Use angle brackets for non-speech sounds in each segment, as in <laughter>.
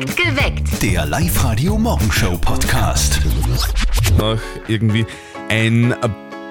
Geweckt. Der Live-Radio-Morgenshow-Podcast. nach irgendwie ein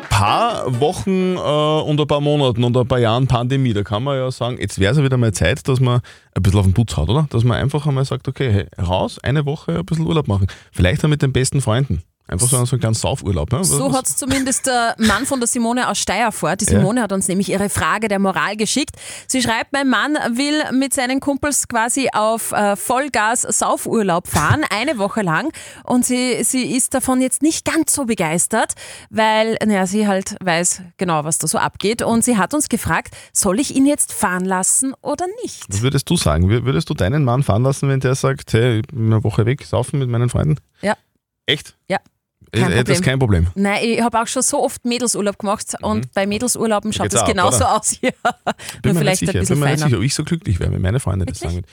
paar Wochen äh, und ein paar Monaten und ein paar Jahren Pandemie, da kann man ja sagen, jetzt wäre es ja wieder mal Zeit, dass man ein bisschen auf den Putz haut, oder? Dass man einfach einmal sagt, okay, hey, raus, eine Woche ein bisschen Urlaub machen. Vielleicht auch mit den besten Freunden. Einfach so, so einen kleinen Saufurlaub. Ne? So hat es zumindest der Mann von der Simone aus Steyr vor. Die Simone hat uns nämlich ihre Frage der Moral geschickt. Sie schreibt, mein Mann will mit seinen Kumpels quasi auf äh, Vollgas Saufurlaub fahren, <laughs> eine Woche lang. Und sie, sie ist davon jetzt nicht ganz so begeistert, weil naja, sie halt weiß genau, was da so abgeht. Und sie hat uns gefragt, soll ich ihn jetzt fahren lassen oder nicht? Was würdest du sagen? Wür- Würdest du deinen Mann fahren lassen, wenn der sagt, hey, ich bin eine Woche weg, saufen mit meinen Freunden? Ja. Echt? Ja. Äh, Kein äh, Das ist kein Problem. Nein, ich habe auch schon so oft Mädelsurlaub gemacht und bei Mädelsurlauben schaut es ab, genauso oder? aus <laughs> hier. Bin Nur mir vielleicht nicht sicher, ein bisschen bin mir nicht sicher, ob ich so glücklich wäre, wenn meine Freunde das sagen.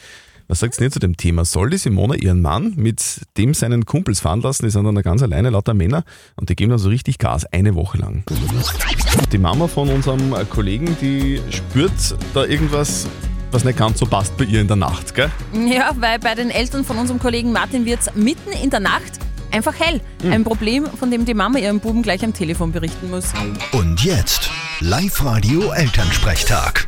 Was sagt ihr zu dem Thema? Soll die Simone ihren Mann mit dem seinen Kumpels fahren lassen? Die sind dann da ganz alleine, lauter Männer, und die geben dann so richtig Gas, eine Woche lang. Die Mama von unserem äh, Kollegen, die spürt da irgendwas, was nicht ganz so passt bei ihr in der Nacht, gell? Ja, weil bei den Eltern von unserem Kollegen Martin wird es mitten in der Nacht einfach hell. Hm. Ein Problem, von dem die Mama ihrem Buben gleich am Telefon berichten muss. Und jetzt Live-Radio-Elternsprechtag.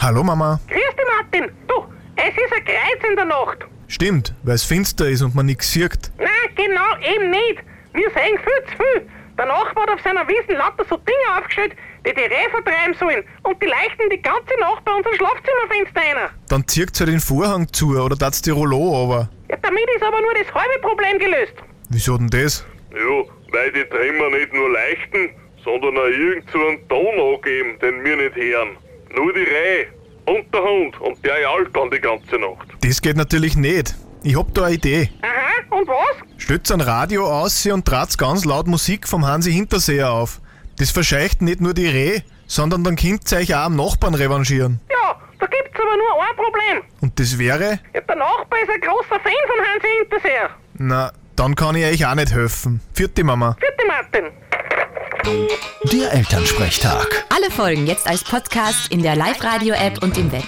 Hallo Mama. Grüß dich, Martin. Du, es ist ein Kreuz in der Nacht. Stimmt, weil es finster ist und man nichts sieht. Nein, genau, eben nicht. Wir sehen viel zu viel. Der Nachbar hat auf seiner Wiesen lauter so Dinge aufgestellt, die die Rehe vertreiben sollen. Und die leuchten die ganze Nacht bei unserem Schlafzimmerfenster rein. Dann zieht halt den Vorhang zu oder tat's die Rollo aber. Ja, damit ist aber nur das halbe Problem gelöst. Wieso denn das? Ja, weil die Trimmer nicht nur leuchten, sondern auch irgend so einen Ton angeben, den wir nicht hören. Nur die Reihe und der Hund und der jault dann die ganze Nacht. Das geht natürlich nicht. Ich hab da eine Idee. Aha, und was? Stellt's ein Radio aus und trat's ganz laut Musik vom Hansi Hinterseher auf. Das verscheucht nicht nur die Reh, sondern dann könnt's euch auch am Nachbarn revanchieren. Gibt's aber nur ein Problem. Und das wäre? Ja, der Nachbar ist ein großer Fan von Hansi Hinterseher. Na, dann kann ich euch auch nicht helfen. Vierte Mama. Vierte Martin. Der Elternsprechtag. Alle Folgen jetzt als Podcast in der Live-Radio-App und im Web.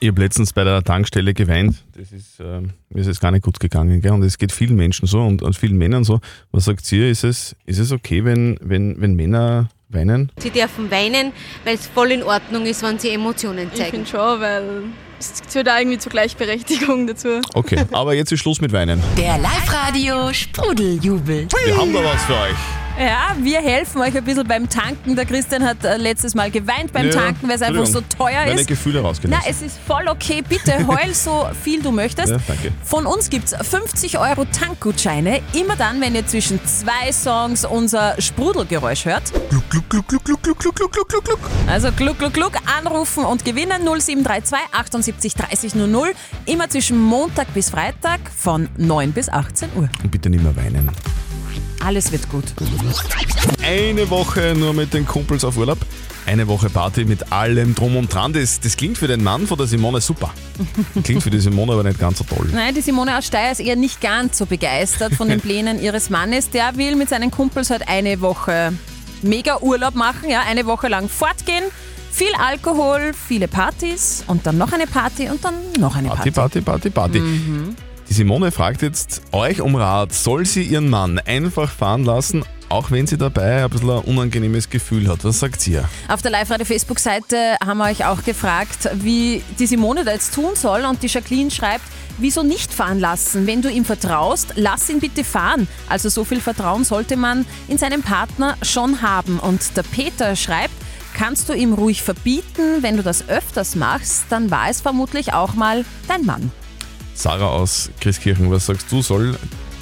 Ich habe letztens bei der Tankstelle geweint. Das ist, ähm, mir ist es gar nicht gut gegangen. Gell? Und es geht vielen Menschen so und, und vielen Männern so. Was sagt ihr? Ist es, ist es okay, wenn, wenn, wenn Männer weinen? Sie dürfen weinen, weil es voll in Ordnung ist, wenn sie Emotionen Ich zeigen. finde schon, weil es gehört auch irgendwie zur Gleichberechtigung dazu. Okay, aber jetzt ist Schluss mit Weinen. Der Live-Radio Sprudeljubel. Wir haben da was für euch. Ja, wir helfen euch ein bisschen beim Tanken. Der Christian hat äh, letztes Mal geweint beim Ja, Tanken, weil es einfach so teuer Meine ist. Gefühle Na, rausgelassen. es ist voll okay. Bitte <laughs> heul so viel du möchtest. Ja, danke. Von uns gibt es 50 Euro Tankgutscheine. Immer dann, wenn ihr zwischen zwei Songs unser Sprudelgeräusch hört. Gluck, gluck, gluck, gluck, gluck, gluck, gluck, gluck, gluck, gluck. Also gluck, gluck, gluck, anrufen und gewinnen 0732 78 30 00. Immer zwischen Montag bis Freitag von 9 bis 18 Uhr. Und bitte nicht mehr weinen. Alles wird gut. Eine Woche nur mit den Kumpels auf Urlaub. Eine Woche Party mit allem drum und dran. Das, das klingt für den Mann von der Simone super. Klingt für die Simone aber nicht ganz so toll. Nein, die Simone aus Steyr ist eher nicht ganz so begeistert von den <laughs> Plänen ihres Mannes. Der will mit seinen Kumpels halt eine Woche mega Urlaub machen, ja, eine Woche lang fortgehen. Viel Alkohol, viele Partys und dann noch eine Party und dann noch eine Party, Party. Party, Party, Party. Die Simone fragt jetzt euch um Rat. Soll sie ihren Mann einfach fahren lassen, auch wenn sie dabei ein bisschen ein unangenehmes Gefühl hat? Was sagt ihr? Auf der Live-Radio-Facebook-Seite haben wir euch auch gefragt, wie die Simone da jetzt tun soll. Und die Jacqueline schreibt, wieso nicht fahren lassen? Wenn du ihm vertraust, lass ihn bitte fahren. Also so viel Vertrauen sollte man in seinen Partner schon haben. Und der Peter schreibt, kannst du ihm ruhig verbieten, wenn du das öfters machst, dann war es vermutlich auch mal dein Mann. Sarah aus Christkirchen, was sagst du? Soll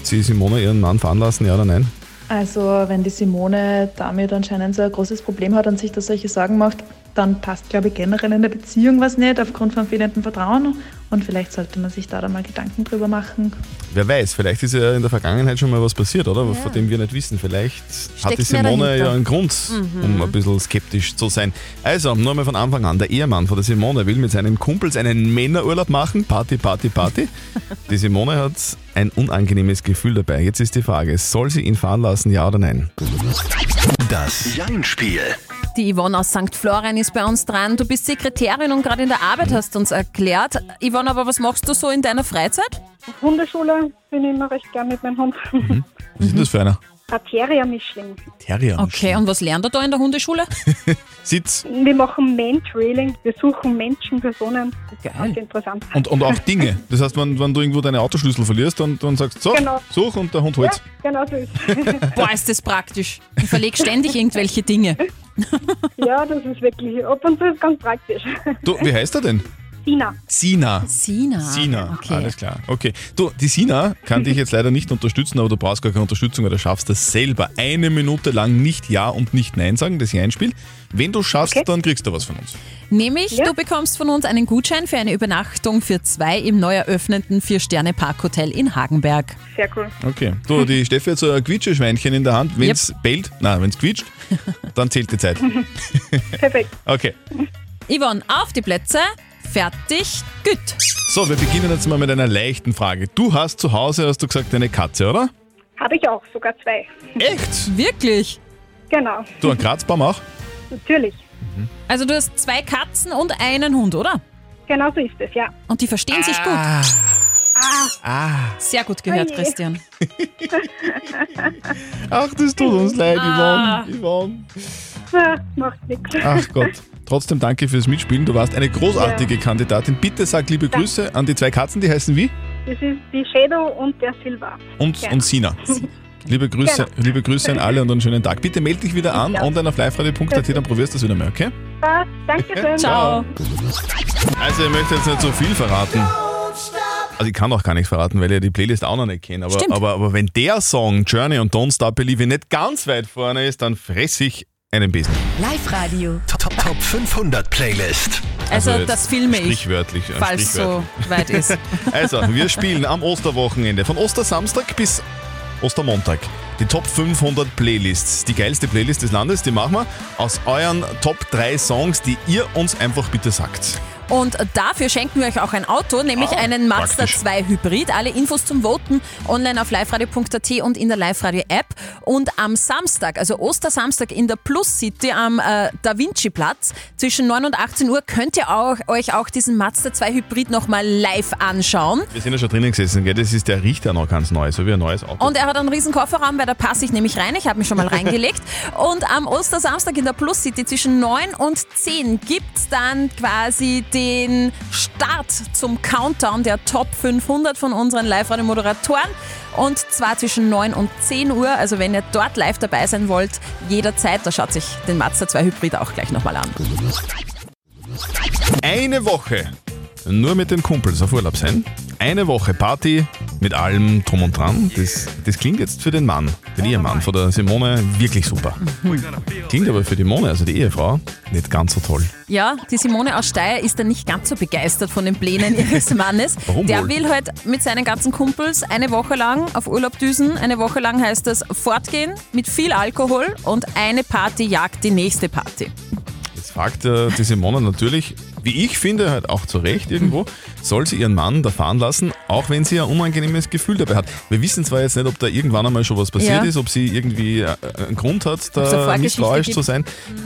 sie Simone ihren Mann fahren lassen, ja oder nein? Also wenn die Simone damit anscheinend so ein großes Problem hat und sich da solche Sorgen macht, dann passt, glaube ich, generell in der Beziehung was nicht aufgrund von fehlendem Vertrauen. Und vielleicht sollte man sich da dann mal Gedanken drüber machen. Wer weiß, vielleicht ist ja in der Vergangenheit schon mal was passiert, oder? Von dem wir nicht wissen. Vielleicht hat die Simone ja einen Grund, um ein bisschen skeptisch zu sein. Also, nur mal von Anfang an. Der Ehemann von der Simone will mit seinen Kumpels einen Männerurlaub machen. Party, Party, Party. <laughs> die Simone hat ein unangenehmes Gefühl dabei. Jetzt ist die Frage, soll sie ihn fahren lassen, ja oder nein? Das Jein-Spiel. Die Yvonne aus St. Florian ist bei uns dran. Du bist Sekretärin und gerade in der Arbeit hast du uns erklärt. Yvonne, aber was machst du so in deiner Freizeit? Hundeschule bin ich immer recht gern mit meinem Hund. Was ist denn das für einer? Ein Terrier-Mischling. Terrier. Okay, und was lernt er da in der Hundeschule? <laughs> Sitz. Wir machen Mentrailing. Wir suchen Menschen, Personen. Das ist Geil. ganz interessant. Und, und auch Dinge. Das heißt, wenn, wenn du irgendwo deine Autoschlüssel verlierst und dann sagst, so, Genau. such und der Hund holt's. Genau so ist <laughs> Boah, ist das praktisch. Ich verleg ständig irgendwelche Dinge. Ja, das ist wirklich, ab und zu ist ganz praktisch. Du, wie heißt er denn? Sina. Sina. Sina. Sina, Okay. alles klar. Okay. Du, die Sina kann dich jetzt leider nicht unterstützen, aber du brauchst gar keine Unterstützung, weil du schaffst das selber. Eine Minute lang nicht Ja und nicht Nein sagen, das Ja-Spiel. Wenn du schaffst, dann kriegst du was von uns. Nämlich, Ja. du bekommst von uns einen Gutschein für eine Übernachtung für zwei im neu eröffneten Vier-Sterne-Parkhotel in Hagenberg. Sehr cool. Okay. Du, die <laughs> Steffi hat so ein Quietscheschweinchen in der Hand. Wenn es bellt, nein, wenn es quietscht, <laughs> dann zählt die Zeit. Perfekt. <laughs> Okay. Yvonne, auf die Plätze, fertig, gut. So, wir beginnen jetzt mal mit einer leichten Frage. Du hast zu Hause, hast du gesagt, eine Katze, oder? Habe ich auch, sogar zwei. Echt? Wirklich? Genau, Du, einen Kratzbaum auch? natürlich. Also du hast zwei Katzen und einen Hund, oder? Genau so ist es, ja. Und die verstehen sich gut. Ah, Ah. Sehr gut gehört, Oje. Christian. Ach, das tut uns leid, Ah. Yvonne. Yvonne. ah, macht nichts. Ach Gott. Trotzdem danke fürs Mitspielen. Du warst eine großartige Kandidatin. Bitte sag liebe Grüße an die zwei Katzen, die heißen wie? Das ist die Shadow und der Silva. Und, und Sina. <laughs> Liebe Grüße, Genau. liebe Grüße an alle und einen schönen Tag. Bitte melde dich wieder an, online auf liveradio.at, dann probierst du das wieder mal, okay? Passt, danke <laughs> schön. Ciao. Also, ich möchte jetzt nicht so viel verraten. Also, ich kann auch gar nichts verraten, weil ich ja die Playlist auch noch nicht kenne. Aber, aber, aber wenn der Song Journey und Don't Stop Believing nicht ganz weit vorne ist, dann fresse ich einen Besen. Live-Radio. Top, Top, Top 500 Playlist. Also, jetzt das filme ich, Sprichwörtlich. äh, falls so weit ist. <laughs> Also, wir spielen am Osterwochenende von Ostersamstag bis Ostermontag. Die Top 500 Playlists. Die geilste Playlist des Landes, die machen wir aus euren Top 3 Songs, die ihr uns einfach bitte sagt. Und dafür schenken wir euch auch ein Auto, nämlich Ah, einen Mazda praktisch. 2 Hybrid. Alle Infos zum Voten online auf liveradio.at und in der Live-Radio-App. Und am Samstag, also Ostersamstag in der Plus City am äh, Da Vinci-Platz zwischen 9 und 18 Uhr könnt ihr auch, euch auch diesen Mazda 2 Hybrid nochmal live anschauen. Wir sind ja schon drinnen gesessen, gell? Das ist, der riecht ja noch ganz neu, so wie ein neues Auto. Und er hat einen riesen Kofferraum, weil da passe ich nämlich rein. Ich habe mich schon mal reingelegt. <laughs> Und am Ostersamstag in der Plus City zwischen 9 und 10 gibt's dann quasi den Start zum Countdown der Top 500 von unseren Live-Radio-Moderatoren. Und zwar zwischen 9 und 10 Uhr. Also wenn ihr dort live dabei sein wollt, jederzeit, da schaut sich den Mazda 2 Hybrid auch gleich nochmal an. Eine Woche nur mit den Kumpels auf Urlaub sein. Eine Woche Party mit allem drum und dran. Das, das klingt jetzt für den Mann, den Ehemann von der Simone, wirklich super. Klingt aber für die Mone, also die Ehefrau, nicht ganz so toll. Ja, die Simone aus Steyr ist dann nicht ganz so begeistert von den Plänen <laughs> ihres Mannes. Warum Der wohl? will halt mit seinen ganzen Kumpels eine Woche lang auf Urlaub düsen. Eine Woche lang heißt das fortgehen mit viel Alkohol und eine Party jagt die nächste Party. Jetzt fragt äh, die Simone natürlich, wie ich finde, halt auch zu Recht irgendwo, soll sie ihren Mann da fahren lassen, auch wenn sie ein unangenehmes Gefühl dabei hat. Wir wissen zwar jetzt nicht, ob da irgendwann einmal schon was passiert Ja. ist, ob sie irgendwie äh, einen Grund hat, eine da Vorgeschichte misstrauisch gibt. zu sein,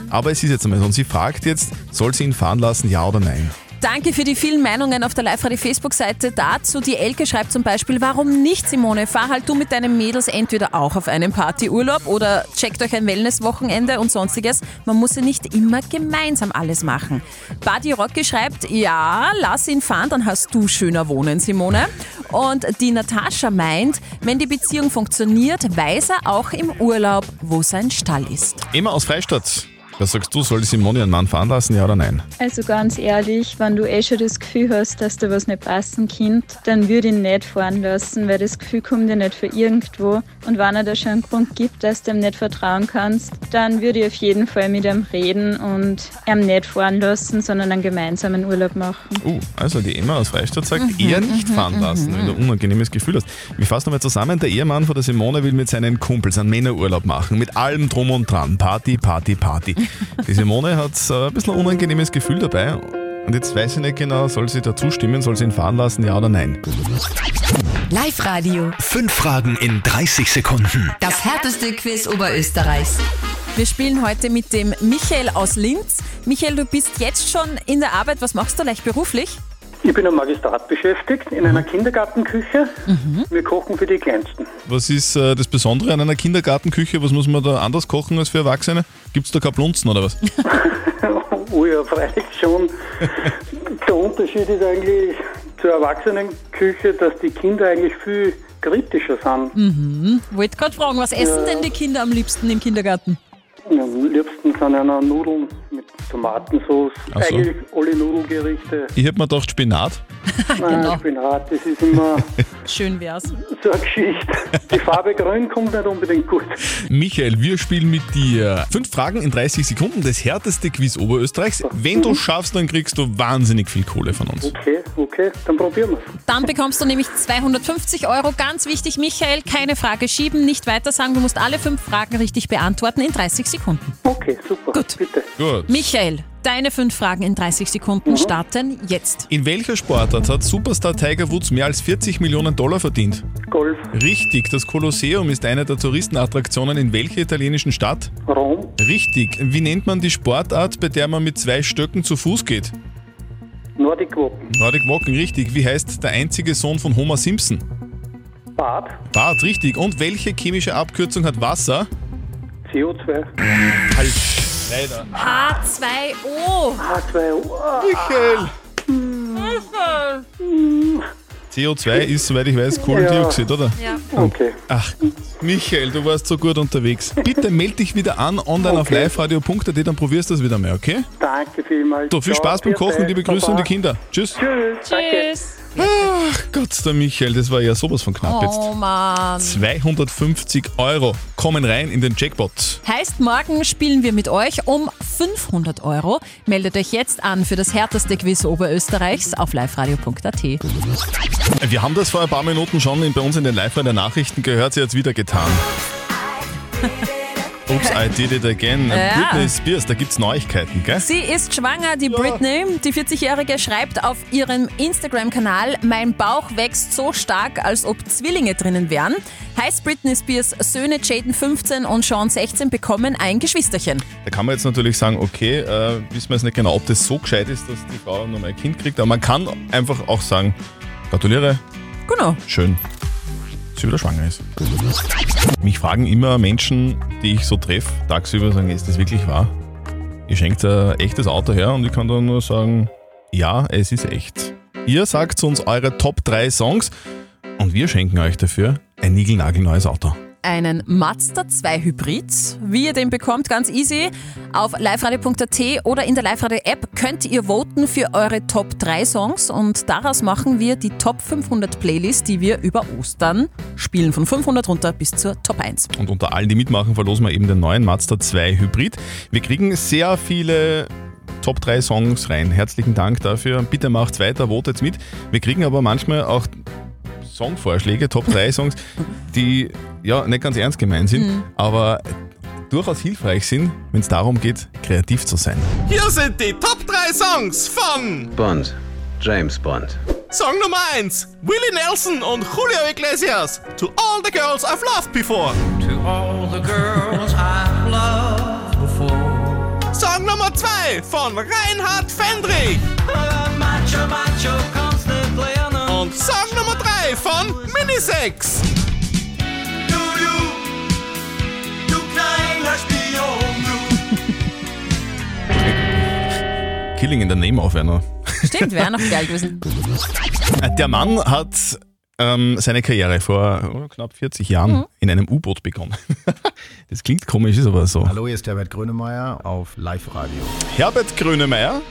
aber es ist jetzt einmal so. Und sie fragt jetzt, soll sie ihn fahren lassen, ja oder nein? Danke für die vielen Meinungen auf der Live-Radio-Facebook-Seite dazu. Die Elke schreibt zum Beispiel, warum nicht, Simone? Fahr halt du mit deinen Mädels entweder auch auf einen Partyurlaub oder checkt euch ein Wellnesswochenende und sonstiges. Man muss ja nicht immer gemeinsam alles machen. Buddy Rocky schreibt, ja, lass ihn fahren, dann hast du schöner wohnen, Simone. Und die Natascha meint, wenn die Beziehung funktioniert, weiß er auch im Urlaub, wo sein Stall ist. Immer aus Freistadt. Was sagst du, soll die Simone ihren Mann fahren lassen, ja oder nein? Also ganz ehrlich, wenn du eh schon das Gefühl hast, dass da was nicht passen kann, dann würde ich ihn nicht fahren lassen, weil das Gefühl kommt ja nicht von irgendwo. Und wenn er da schon einen Grund gibt, dass du ihm nicht vertrauen kannst, dann würde ich auf jeden Fall mit ihm reden und ihm nicht fahren lassen, sondern einen gemeinsamen Urlaub machen. Uh, also die Emma aus Freistadt sagt, Mhm, eher nicht fahren lassen, wenn du ein unangenehmes Gefühl hast. Wir fassen nochmal zusammen, der Ehemann von der Simone will mit seinen Kumpels einen Männerurlaub machen, mit allem drum und dran. Party, Party, Party. <laughs> Die Simone hat äh, ein bisschen ein unangenehmes Gefühl dabei. Und jetzt weiß ich nicht genau, soll sie da zustimmen, soll sie ihn fahren lassen, ja oder nein? Live-Radio. Fünf Fragen in 30 Sekunden. Das härteste Quiz Oberösterreichs. Wir spielen heute mit dem Michael aus Linz. Michael, du bist jetzt schon in der Arbeit. Was machst du leicht beruflich? Ich bin am Magistrat beschäftigt, in einer Kindergartenküche. Mhm. Wir kochen für die Kleinsten. Was ist äh, das Besondere an einer Kindergartenküche? Was muss man da anders kochen als für Erwachsene? Gibt es da keine Blunzen oder was? <laughs> oh ja, freilich schon. Der Unterschied ist eigentlich zur Erwachsenenküche, dass die Kinder eigentlich viel kritischer sind. Mhm. Wollte gerade fragen, was essen denn die Kinder am liebsten im Kindergarten? Ja, am liebsten sind einer Nudeln Tomatensauce. Ach so. Eigentlich alle Nudelgerichte. Ich hätte mir gedacht Spinat. <laughs> Nein, Genau. Spinat, das ist immer <laughs> Schön wär's. so eine Geschichte. Die Farbe grün kommt nicht unbedingt gut. Michael, wir spielen mit dir. Fünf Fragen in 30 Sekunden, das härteste Quiz Oberösterreichs. Wenn du schaffst, dann kriegst du wahnsinnig viel Kohle von uns. Okay, okay, dann probieren wir's. Dann bekommst du nämlich 250 Euro. Ganz wichtig, Michael, keine Frage schieben, nicht weiter sagen. Du musst alle fünf Fragen richtig beantworten in 30 Sekunden. Okay, super. Gut. Bitte. Gut. Michael, deine fünf Fragen in 30 Sekunden starten jetzt. In welcher Sportart hat Superstar Tiger Woods mehr als 40 Millionen Dollar verdient? Golf. Richtig, das Kolosseum ist eine der Touristenattraktionen in welcher italienischen Stadt? Rom. Richtig. Wie nennt man die Sportart, bei der man mit zwei Stöcken zu Fuß geht? Nordic Walken. Nordic Walking, richtig. Wie heißt der einzige Sohn von Homer Simpson? Bad. Bart, richtig. Und welche chemische Abkürzung hat Wasser? CO2. Falsch. Leider. H2O. H2O. Michael. CO2 ist, soweit ich weiß, Kohlendioxid, oder? Ja. Okay. Ach, Michael, du warst so gut unterwegs. Bitte melde dich wieder an, online auf Okay. liveradio.at, dann probierst du das wieder mal, okay? Danke vielmals. So, viel Spaß beim Kochen, liebe Grüße an die. Kinder. Tschüss. Tschüss. Danke. Tschüss. Ach Gott, der Michael, das war ja sowas von knapp jetzt. Oh Mann. 250 Euro kommen rein in den Jackpot. Heißt, morgen spielen wir mit euch um 500 Euro. Meldet euch jetzt an für das härteste Quiz Oberösterreichs auf liveradio.at. Wir haben das vor ein paar Minuten schon in, bei uns in den live der Nachrichten gehört, sie hat es wieder getan. <laughs> Ups, I did it again. Ja. Britney Spears, da gibt's Neuigkeiten, gell? Sie ist schwanger, die Britney. Die 40-Jährige schreibt auf ihrem Instagram-Kanal, mein Bauch wächst so stark, als ob Zwillinge drinnen wären. Heißt Britney Spears Söhne Jaden 15 und Sean 16 bekommen ein Geschwisterchen. Da kann man jetzt natürlich sagen, okay, äh, wissen wir jetzt nicht genau, ob das so gescheit ist, dass die Frau nur mal ein Kind kriegt, aber man kann einfach auch sagen, gratuliere, Genau. schön, sie wieder schwanger ist. Mich fragen immer Menschen, die ich so treffe, tagsüber sagen, ist das wirklich wahr? Ihr schenkt ein echtes Auto her und ich kann dann nur sagen, ja, es ist echt. Ihr sagt uns eure Top 3 Songs und wir schenken euch dafür ein niegelnagelneues Auto. Einen Mazda 2 Hybrid. Wie ihr den bekommt, ganz easy. Auf liveradio.at oder in der Live-Radio-App könnt ihr voten für eure Top 3 Songs und daraus machen wir die Top 500 Playlist, die wir über Ostern spielen. Von 500 runter bis zur Top 1. Und unter allen, die mitmachen, verlosen wir eben den neuen Mazda 2 Hybrid. Wir kriegen sehr viele Top 3 Songs rein. Herzlichen Dank dafür. Bitte macht weiter, votet mit. Wir kriegen aber manchmal auch Songvorschläge, Top 3 Songs, die ja nicht ganz ernst gemeint sind, Mhm. aber durchaus hilfreich sind, wenn es darum geht, kreativ zu sein. Hier sind die Top 3 Songs von Bond. James Bond. Song Nummer 1, Willie Nelson und Julio Iglesias. To all the girls I've loved before. To all the girls I've loved before. Song Nummer 2 von Reinhard Fendrich. Macho, macho, constant lernen. Und Song 3 von Minisex. Du, du, du kleiner Spion, du. Killing in the Name of einer. Stimmt, wäre noch geil gewesen. Der Mann hat ähm, seine Karriere vor oh, knapp 40 Jahren Mhm. in einem U-Boot begonnen. <laughs> Das klingt komisch, ist aber so. Hallo, hier ist Herbert Grönemeyer auf Live-Radio. Herbert Grönemeyer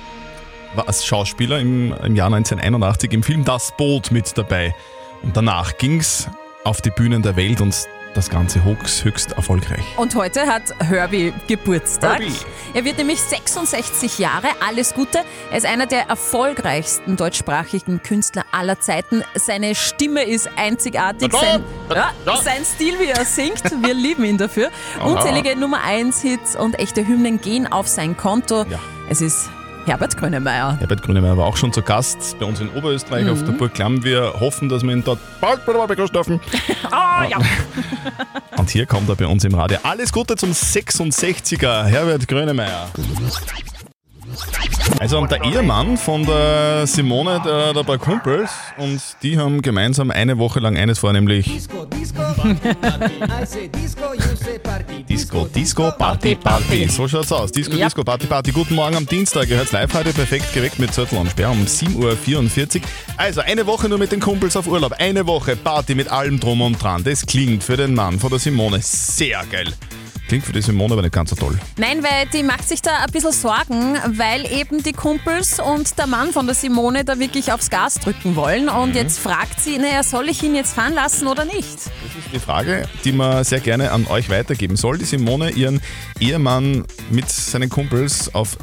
war als Schauspieler im, im Jahr 1981 im Film Das Boot mit dabei. Und danach ging's auf die Bühnen der Welt und das Ganze höchst, höchst erfolgreich. Und heute hat Herbie Geburtstag. Herbie. Er wird nämlich 66 Jahre. Alles Gute. Er ist einer der erfolgreichsten deutschsprachigen Künstler aller Zeiten. Seine Stimme ist einzigartig. Sein, ja, sein Stil, wie er singt, wir <laughs> lieben ihn dafür. Unzählige Nummer 1 Hits und echte Hymnen gehen auf sein Konto. Es ist Herbert Grönemeyer. Herbert Grönemeyer war auch schon zu Gast bei uns in Oberösterreich Mhm. auf der Burg Klamm. Wir hoffen, dass wir ihn dort bald bei der Wahl begrüßen dürfen. <laughs> Ah, ja. <laughs> Und hier kommt er bei uns im Radio. Alles Gute zum 66er, Herbert Grönemeyer. Also und der Ehemann von der Simone, der, der bei Kumpels, und die haben gemeinsam eine Woche lang eines vor, nämlich Disco, Disco, Party, Party. So schaut's aus. Disco, Ja. Disco, Party, Party. Guten Morgen am Dienstag. Ihr hört's live heute perfekt geweckt mit Zettel und Sperr um 7.44 Uhr. Also eine Woche nur mit den Kumpels auf Urlaub. Eine Woche Party mit allem drum und dran. Das klingt für den Mann von der Simone sehr geil. Klingt für die Simone aber nicht ganz so toll. Nein, weil die macht sich da ein bisschen Sorgen, weil eben die Kumpels und der Mann von der Simone da wirklich aufs Gas drücken wollen. Und jetzt fragt sie, naja, soll ich ihn jetzt fahren lassen oder nicht? Das ist die Frage, die man sehr gerne an euch weitergeben soll. Die Simone ihren Ehemann mit seinen Kumpels auf,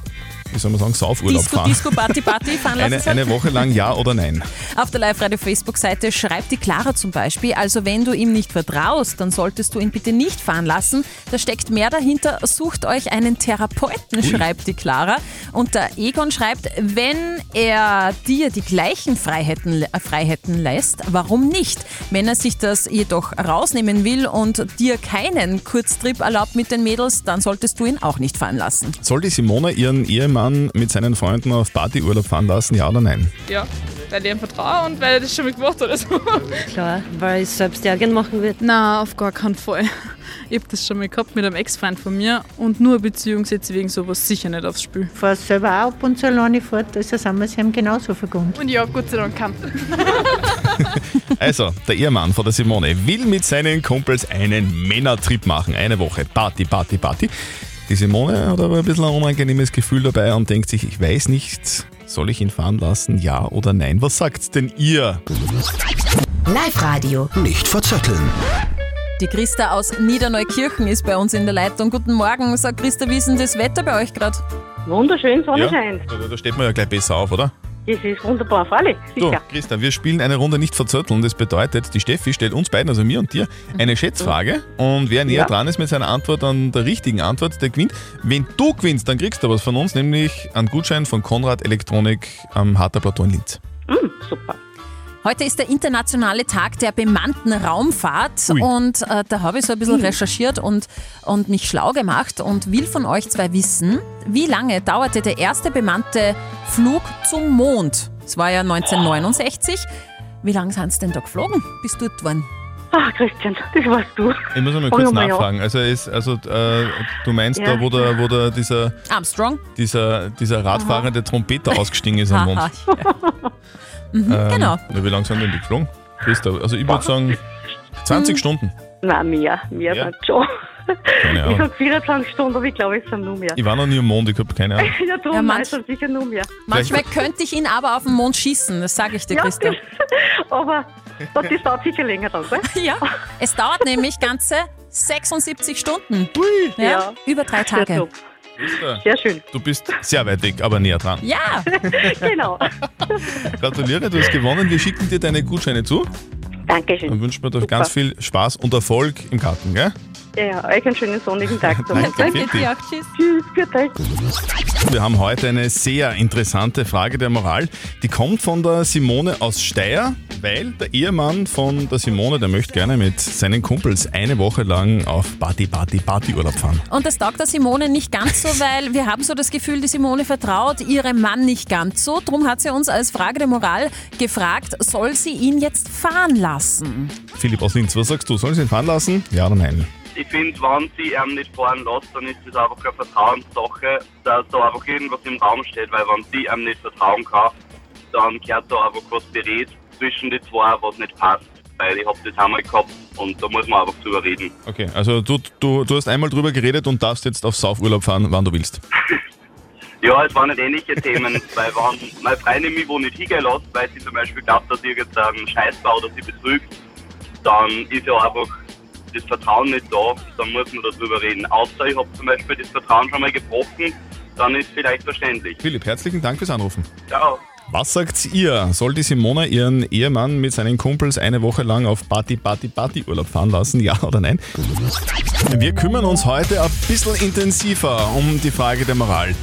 wie soll man sagen, Saufurlaub Disco, fahren. Disco, Party, Party <laughs> fahren lassen Eine, Woche lang ja oder nein? Auf der Live-Radio-Facebook-Seite schreibt die Clara zum Beispiel, also wenn du ihm nicht vertraust, dann solltest du ihn bitte nicht fahren lassen. Da steckt mehr dahinter, sucht euch einen Therapeuten, schreibt die Clara. Und der Egon schreibt, wenn er dir die gleichen Freiheiten, äh, Freiheiten lässt, warum nicht? Wenn er sich das jedoch rausnehmen will und dir keinen Kurztrip erlaubt mit den Mädels, dann solltest du ihn auch nicht fahren lassen. Soll die Simone ihren Ehemann mit seinen Freunden auf Partyurlaub fahren lassen, ja oder nein? Ja, weil ich ihm vertraue und weil er das schon mal gemacht hat. Also. Klar, weil ich selbst ja gern machen würde. Nein, auf gar keinen Fall. Ich habe das schon mal gehabt mit einem Ex-Freund von mir und nur eine Beziehung setze ich wegen sowas sicher nicht aufs Spiel. Fahre selber auch ab und zu alleine fort, also sind wir es ihm genauso vergund. Und ich habe Gott sei Dank keinen. <laughs> <laughs> Also, der Ehemann von der Simone will mit seinen Kumpels einen Männertrip machen. Eine Woche Party, Party, Party. Die Simone hat aber ein bisschen ein unangenehmes Gefühl dabei und denkt sich, ich weiß nicht, soll ich ihn fahren lassen, ja oder nein? Was sagt's denn ihr? Live-Radio. Nicht verzetteln. Die Christa aus Niederneukirchen ist bei uns in der Leitung. Guten Morgen. Sag Christa, wie ist denn das Wetter bei euch gerade? Wunderschön, Sonne Ja, scheint. da, da steht man ja gleich besser auf, oder? Das ist wunderbar, freilich, So, sicher. Christa, wir spielen eine Runde nicht verzötteln. Das bedeutet, die Steffi stellt uns beiden, also mir und dir, eine Schätzfrage. Und wer näher Ja. dran ist mit seiner Antwort an der richtigen Antwort, der gewinnt. Wenn du gewinnst, dann kriegst du was von uns, nämlich einen Gutschein von Konrad Elektronik am Harter Plateau in Linz. Hm, super. Heute ist der internationale Tag der bemannten Raumfahrt Ui. und äh, da habe ich so ein bisschen recherchiert und, und mich schlau gemacht und will von euch zwei wissen, wie lange dauerte der erste bemannte Flug zum Mond? Es war ja 1969. Wie lange sind sie denn da geflogen? Bist du dort geworden? Ah, Christian, das warst du. Ich muss einmal Fang kurz mal an. nachfragen. Also, ist, also äh, du meinst Ja. da, wo der, wo der dieser, Armstrong? dieser, dieser radfahrende Trompeter ausgestiegen ist am <laughs> Mond? Ja. Mhm, Ähm, genau. Ja, wie lange sind denn die geflogen? Christa, also ich würde sagen 20 Stunden. Nein, mehr. Mehr Ja? sind schon. Keine Ich Ahnung. sag 24 Stunden, aber ich glaube, es sind nur mehr. Ich war noch nie am Mond, ich habe keine Ahnung. <laughs> ja, drum, Ja, nein, manch- es sind sicher nur mehr. Manchmal könnte ich ihn aber auf den Mond schießen, das sage ich dir, Christa. <laughs> Aber das das dauert sicher länger dann, gell? <laughs> Ja, es dauert nämlich ganze 76 Stunden. Ja, Ja. Über drei Sehr Tage. top. Sehr schön. du bist sehr weit weg, aber näher dran. Ja, <laughs> genau. Gratuliere, du hast gewonnen. Wir schicken dir deine Gutscheine zu Dankeschön. und wünschen dir da Super. ganz viel Spaß und Erfolg im Garten, gell? Ja, euch einen schönen sonnigen Tag. <laughs> Danke, danke dir auch. Tschüss. Tschüss, für euch. Wir haben heute eine sehr interessante Frage der Moral. Die kommt von der Simone aus Steyr, weil der Ehemann von der Simone, der möchte gerne mit seinen Kumpels eine Woche lang auf Party, Party, Partyurlaub fahren. Und das taugt der Simone nicht ganz so, weil wir haben so das Gefühl, die Simone vertraut ihrem Mann nicht ganz so. Drum hat sie uns als Frage der Moral gefragt, soll sie ihn jetzt fahren lassen? Philipp aus Linz, was sagst du? Sollen sie ihn fahren lassen? Ja oder nein? Ich finde, wenn sie ihn nicht fahren lässt, dann ist das einfach eine Vertrauenssache, dass da einfach irgendwas im Raum steht, weil wenn sie ihm nicht vertrauen kann, dann gehört da einfach was berät zwischen die zwei, was nicht passt. Weil ich habe das einmal gehabt und da muss man einfach drüber reden. Okay, also du, du, du hast einmal drüber geredet und darfst jetzt auf Saufurlaub fahren, wann du willst. <laughs> Ja, es waren nicht ähnliche Themen, <laughs> weil wenn meine Freundin mich wo nicht hingehen lässt, weil sie zum Beispiel glaubt, dass ich jetzt einen Scheiß baue oder sie betrügt, dann ist ja einfach das Vertrauen nicht da, dann muss man darüber reden. Außer ich habe zum Beispiel das Vertrauen schon mal gebrochen, dann ist vielleicht verständlich. Philipp, herzlichen Dank fürs Anrufen. Ciao. Was sagt ihr? Soll die Simone ihren Ehemann mit seinen Kumpels eine Woche lang auf Party, Party, Party Urlaub fahren lassen? Ja oder nein? Wir kümmern uns heute ein bisschen intensiver um die Frage der Moral.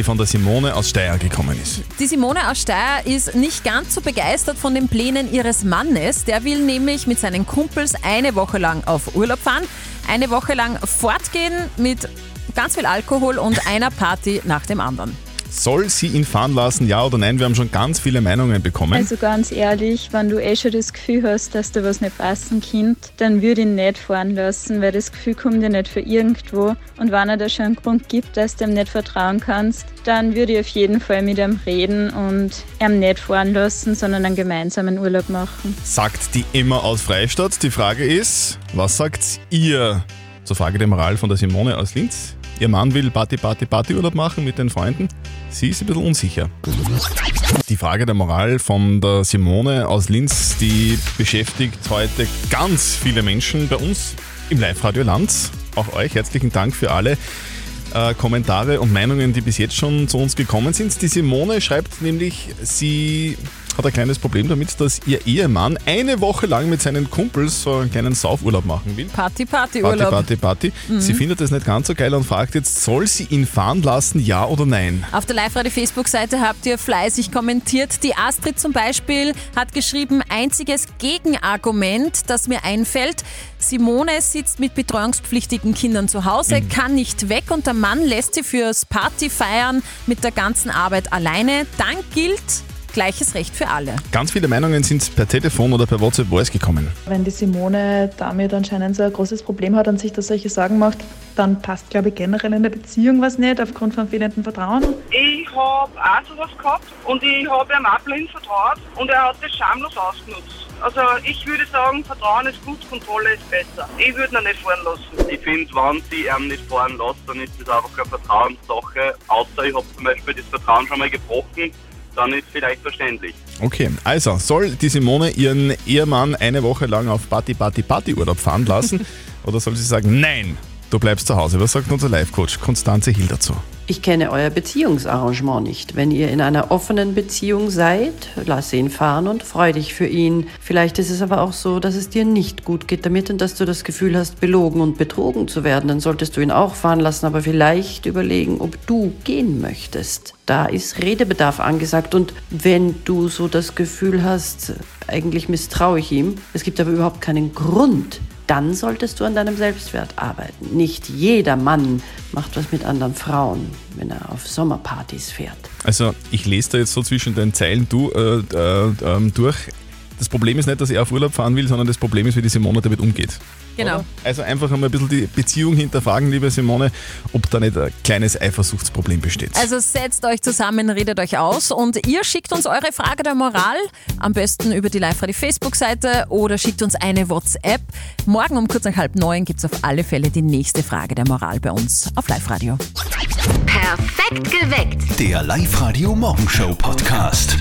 Die von der Simone aus Steyr gekommen ist. Die Simone aus Steyr ist nicht ganz so begeistert von den Plänen ihres Mannes. Der will nämlich mit seinen Kumpels eine Woche lang auf Urlaub fahren, eine Woche lang fortgehen mit ganz viel Alkohol und einer Party nach dem anderen. Soll sie ihn fahren lassen, ja oder nein? Wir haben schon ganz viele Meinungen bekommen. Also ganz ehrlich, wenn du eh schon das Gefühl hast, dass da was nicht passen könnte, dann würde ich ihn nicht fahren lassen, weil das Gefühl kommt dir nicht für irgendwo. Und wenn er da schon einen Grund gibt, dass du ihm nicht vertrauen kannst, dann würde ich auf jeden Fall mit ihm reden und ihm nicht fahren lassen, sondern einen gemeinsamen Urlaub machen. sagt die immer aus Freistadt. Die Frage ist, was sagt ihr zur Frage der Moral von der Simone aus Linz? Ihr Mann will Party, Party, Partyurlaub machen mit den Freunden. Sie ist ein bisschen unsicher. Die Frage der Moral von der Simone aus Linz, die beschäftigt heute ganz viele Menschen bei uns im Live-Radio Lanz. Auch euch herzlichen Dank für alle äh, Kommentare und Meinungen, die bis jetzt schon zu uns gekommen sind. Die Simone schreibt nämlich, sie hat ein kleines Problem damit, dass ihr Ehemann eine Woche lang mit seinen Kumpels so einen kleinen Saufurlaub machen will. Party, Party, Party, Urlaub. Party, Party. Mhm. Sie findet das nicht ganz so geil und fragt jetzt, soll sie ihn fahren lassen, ja oder nein? Auf der Live-Radio-Facebook-Seite habt ihr fleißig kommentiert. Die Astrid zum Beispiel hat geschrieben, einziges Gegenargument, das mir einfällt, Simone sitzt mit betreuungspflichtigen Kindern zu Hause, kann nicht weg und der Mann lässt sie fürs Partyfeiern mit der ganzen Arbeit alleine. Dann gilt gleiches Recht für alle. Ganz viele Meinungen sind per Telefon oder per WhatsApp Voice gekommen. Wenn die Simone damit anscheinend so ein großes Problem hat und sich da solche Sorgen macht, dann passt, glaube ich, generell in der Beziehung was nicht, aufgrund von fehlendem Vertrauen. Ich habe auch sowas gehabt und ich habe ihm auch blind vertraut und er hat das schamlos ausgenutzt. Also ich würde sagen, Vertrauen ist gut, Kontrolle ist besser. Ich würde ihn nicht fahren lassen. Ich finde, wenn sie ihn nicht fahren lässt, dann ist das einfach eine Vertrauenssache. Außer ich habe zum Beispiel das Vertrauen schon mal gebrochen, dann ist vielleicht verständlich. Okay, also soll die Simone ihren Ehemann eine Woche lang auf Party, Party, Party Urlaub fahren lassen <laughs> oder soll sie sagen, nein, du bleibst zu Hause? Was sagt unser Live-Coach Konstanze Hill dazu? Ich kenne euer Beziehungsarrangement nicht. Wenn ihr in einer offenen Beziehung seid, lass ihn fahren und freu dich für ihn. Vielleicht ist es aber auch so, dass es dir nicht gut geht damit und dass du das Gefühl hast, belogen und betrogen zu werden. Dann solltest du ihn auch fahren lassen, aber vielleicht überlegen, ob du gehen möchtest. Da ist Redebedarf angesagt und wenn du so das Gefühl hast, eigentlich misstraue ich ihm, es gibt aber überhaupt keinen Grund, dann solltest du an deinem Selbstwert arbeiten. Nicht jeder Mann macht was mit anderen Frauen, wenn er auf Sommerpartys fährt. Also ich lese da jetzt so zwischen den Zeilen du, äh, äh, ähm, durch. Das Problem ist nicht, dass er auf Urlaub fahren will, sondern das Problem ist, wie die Simone damit umgeht. Genau. Also einfach einmal ein bisschen die Beziehung hinterfragen, liebe Simone, ob da nicht ein kleines Eifersuchtsproblem besteht. Also setzt euch zusammen, redet euch aus und ihr schickt uns eure Frage der Moral, am besten über die Live-Radio Facebook-Seite oder schickt uns eine WhatsApp. Morgen um kurz nach halb neun gibt es auf alle Fälle die nächste Frage der Moral bei uns auf Live-Radio. Perfekt geweckt. Der Live-Radio Morgenshow Podcast.